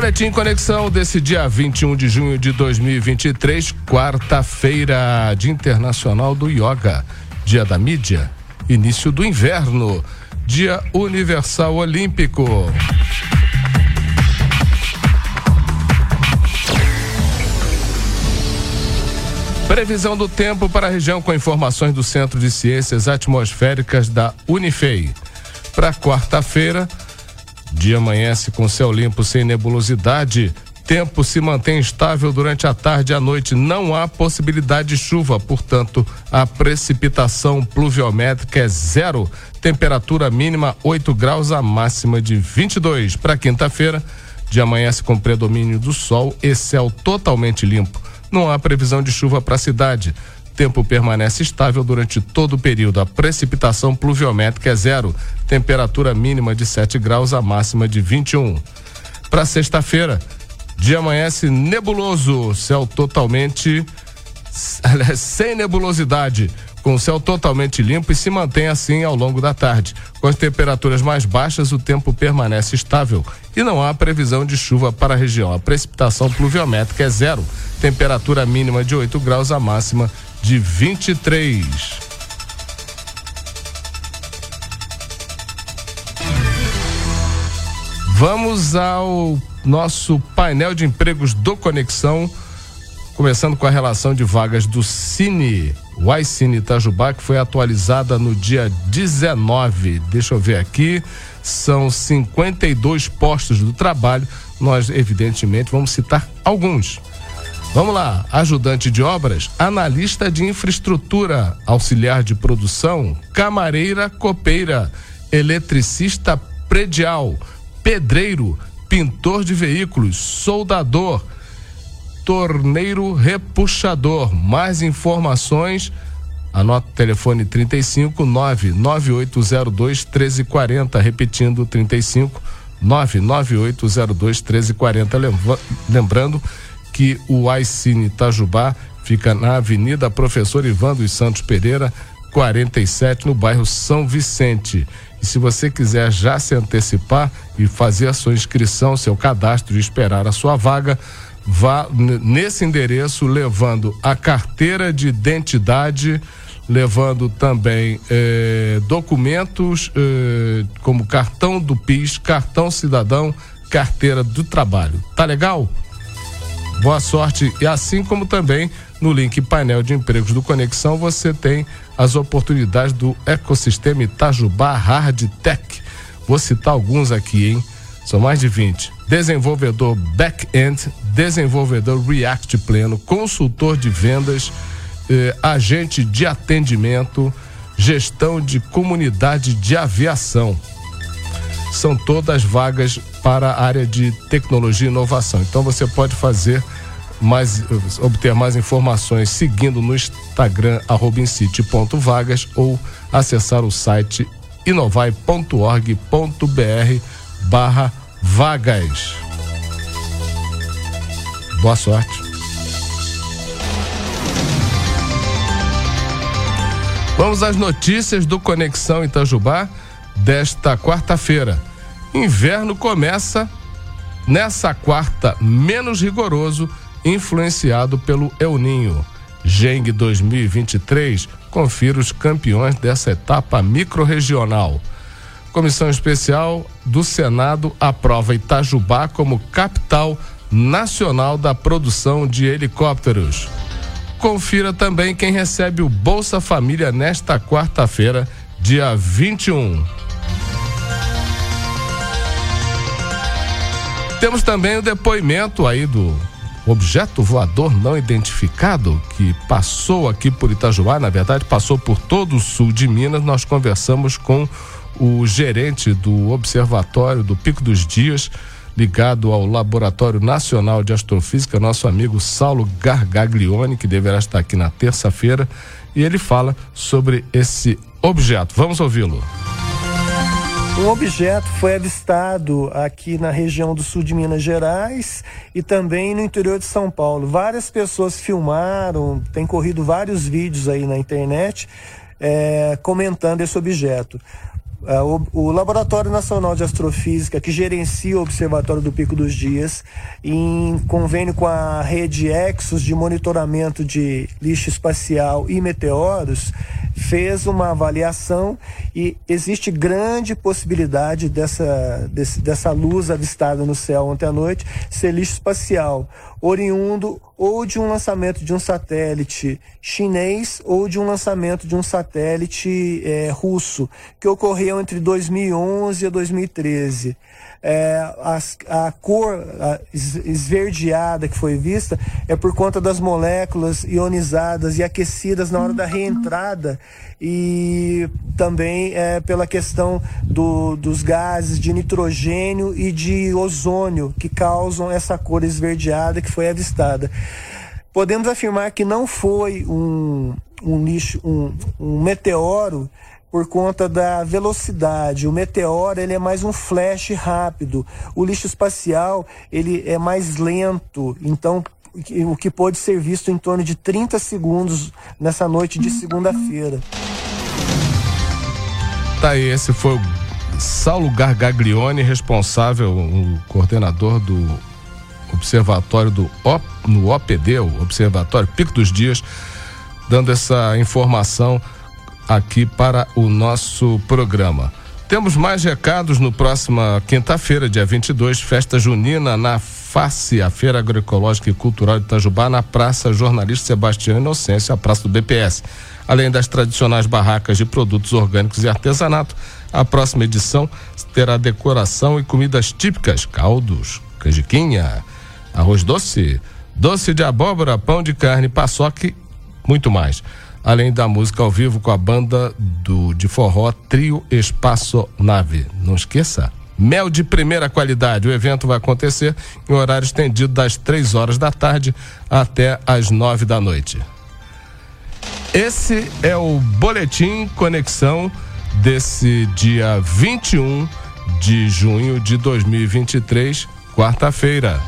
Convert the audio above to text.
Boletim Conexão desse dia 21 de junho de 2023, quarta-feira, Dia Internacional do Yoga, Dia da Mídia, início do inverno, Dia Universal Olímpico. Previsão do tempo para a região com informações do Centro de Ciências Atmosféricas da Unifei. Para quarta-feira, dia amanhece com céu limpo sem nebulosidade. Tempo se mantém estável durante a tarde e a noite. Não há possibilidade de chuva, portanto, a precipitação pluviométrica é zero. Temperatura mínima 8 graus, a máxima de 22. Para quinta-feira, dia amanhece com predomínio do sol e céu totalmente limpo não há previsão de chuva para a cidade. Tempo permanece estável durante todo o período. A precipitação pluviométrica é zero. Temperatura mínima de 7 graus, a máxima de 21. Para sexta-feira, dia amanhece nebuloso, céu totalmente sem nebulosidade com o céu totalmente limpo e se mantém assim ao longo da tarde. Com as temperaturas mais baixas, o tempo permanece estável e não há previsão de chuva para a região. A precipitação pluviométrica é zero, temperatura mínima de 8 graus, a máxima de 23. Vamos ao nosso painel de empregos do Conexão, começando com a relação de vagas do Cine o iCine Itajubá, que foi atualizada no dia 19. Deixa eu ver aqui. São 52 postos do trabalho. Nós, evidentemente, vamos citar alguns. Vamos lá: ajudante de obras, analista de infraestrutura, auxiliar de produção, camareira copeira, eletricista predial, pedreiro, pintor de veículos, soldador torneiro repuxador. Mais informações, anota o telefone 35 99802 1340, repetindo 35 99802 1340. Lembrando que o iCine Itajubá fica na Avenida Professor Ivan dos Santos Pereira, 47, no bairro São Vicente. E se você quiser já se antecipar e fazer a sua inscrição, seu cadastro e esperar a sua vaga, vá nesse endereço levando a carteira de identidade, levando também eh, documentos eh, como cartão do PIS, cartão cidadão, carteira do trabalho. Tá legal? Boa sorte e assim como também no link painel de empregos do Conexão você tem as oportunidades do ecossistema Itajubá Hard Tech. Vou citar alguns aqui, hein? São mais de 20. Desenvolvedor back-end, desenvolvedor React pleno, consultor de vendas, eh, agente de atendimento, gestão de comunidade de aviação. São todas vagas para a área de tecnologia e inovação. Então você pode fazer mais, obter mais informações seguindo no Instagram @incite.vagas ou acessar o site inovai.org.br barra vagas. Boa sorte. Vamos às notícias do Conexão Itajubá desta quarta-feira. Inverno começa nessa quarta menos rigoroso, influenciado pelo El Ninho. Geng 2023, confira os campeões dessa etapa microrregional. Comissão Especial do Senado aprova Itajubá como capital nacional da produção de helicópteros. Confira também quem recebe o Bolsa Família nesta quarta-feira, dia 21. Temos também o depoimento aí do objeto voador não identificado que passou aqui por Itajubá, na verdade passou por todo o sul de Minas. Nós conversamos com o gerente do Observatório do Pico dos Dias, ligado ao Laboratório Nacional de Astrofísica, nosso amigo Saulo Gargaglione, que deverá estar aqui na terça-feira, e ele fala sobre esse objeto. Vamos ouvi-lo. Um objeto foi avistado aqui na região do sul de Minas Gerais e também no interior de São Paulo. Várias pessoas filmaram, tem corrido vários vídeos aí na internet é, comentando esse objeto. O, o, Laboratório Nacional de Astrofísica, que gerencia o Observatório do Pico dos Dias, em convênio com a rede Exos de monitoramento de lixo espacial e meteoros, fez uma avaliação e existe grande possibilidade dessa, desse, dessa luz avistada no céu ontem à noite ser lixo espacial, oriundo ou de um lançamento de um satélite chinês ou de um lançamento de um satélite é, russo, que ocorreu entre 2011 e 2013 é, a, a cor esverdeada que foi vista é por conta das moléculas ionizadas e aquecidas na hora da reentrada e também é, pela questão do, dos gases de nitrogênio e de ozônio que causam essa cor esverdeada que foi avistada. Podemos afirmar que não foi um, um lixo, um, um meteoro por conta da velocidade. O meteoro ele é mais um flash rápido. O lixo espacial ele é mais lento. Então o que pode ser visto em torno de 30 segundos nessa noite de segunda-feira. Tá aí, esse foi o Saulo Gargaglione, responsável, o coordenador do observatório do OP, no OPD, o Observatório Pico dos Dias, dando essa informação aqui para o nosso programa. Temos mais recados no próxima quinta-feira, dia 22, festa junina na FACE, a Feira Agroecológica e Cultural de Itajubá, na Praça Jornalista Sebastião Inocêncio, a Praça do BPS. Além das tradicionais barracas de produtos orgânicos e artesanato, a próxima edição terá decoração e comidas típicas, caldos, canjiquinha, arroz doce, doce de abóbora, pão de carne, paçoque, muito mais além da música ao vivo com a banda do de forró Trio Espaço Nave. Não esqueça. Mel de primeira qualidade. O evento vai acontecer em horário estendido das três horas da tarde até as nove da noite. Esse é o Boletim Conexão desse dia 21 de junho de 2023, quarta-feira.